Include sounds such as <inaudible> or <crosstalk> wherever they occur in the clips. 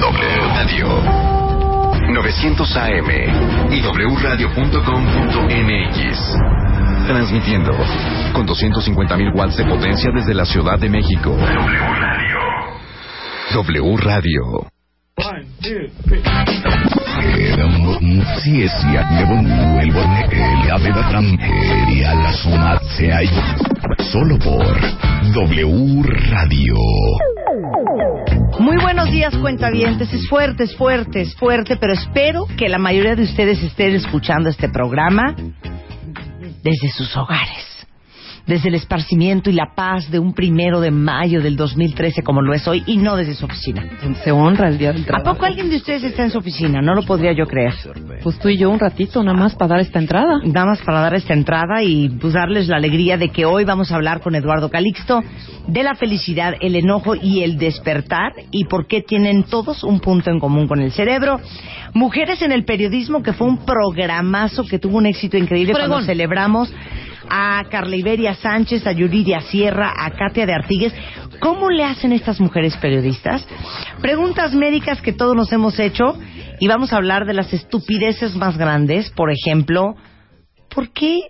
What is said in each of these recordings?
W Radio 900 AM y wradio.com.mx. Transmitiendo con 250.000 watts de potencia desde la Ciudad de México. W Radio. W Radio. Solo por W Radio. Muy buenos días, cuentavientes. Es fuerte, es fuerte, es fuerte, pero espero que la mayoría de ustedes estén escuchando este programa desde sus hogares desde el esparcimiento y la paz de un primero de mayo del 2013 como lo es hoy y no desde su oficina. Se honra el día del ¿A trabajo. poco alguien de ustedes está en su oficina? No lo podría yo creer. Pues tú y yo un ratito nada más para dar esta entrada. Nada más para dar esta entrada y pues darles la alegría de que hoy vamos a hablar con Eduardo Calixto de la felicidad, el enojo y el despertar y por qué tienen todos un punto en común con el cerebro. Mujeres en el periodismo, que fue un programazo que tuvo un éxito increíble cuando celebramos a Carla Iberia Sánchez, a Yuridia Sierra, a Katia de Artigues. ¿Cómo le hacen estas mujeres periodistas? Preguntas médicas que todos nos hemos hecho y vamos a hablar de las estupideces más grandes. Por ejemplo, ¿por qué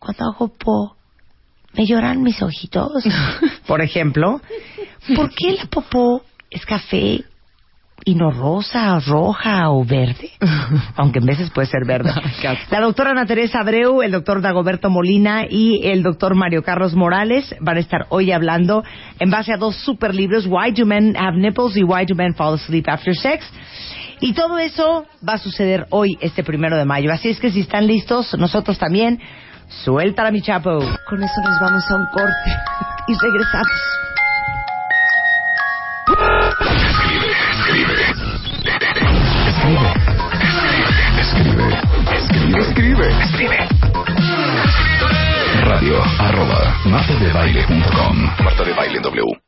cuando hago po me lloran mis ojitos? <laughs> Por ejemplo, ¿por qué la popó es café y no rosa, roja o verde? <laughs> Aunque en veces puede ser verde. La doctora Ana Teresa Abreu, el doctor Dagoberto Molina y el doctor Mario Carlos Morales van a estar hoy hablando en base a dos super libros, Why Do Men Have Nipples y Why Do Men Fall Asleep After Sex. Y todo eso va a suceder hoy, este primero de mayo. Así es que si están listos, nosotros también, suelta mi chapo. Con eso nos vamos a un corte <laughs> y regresamos. Radio arroba martadebaile.com Marta de Baile W.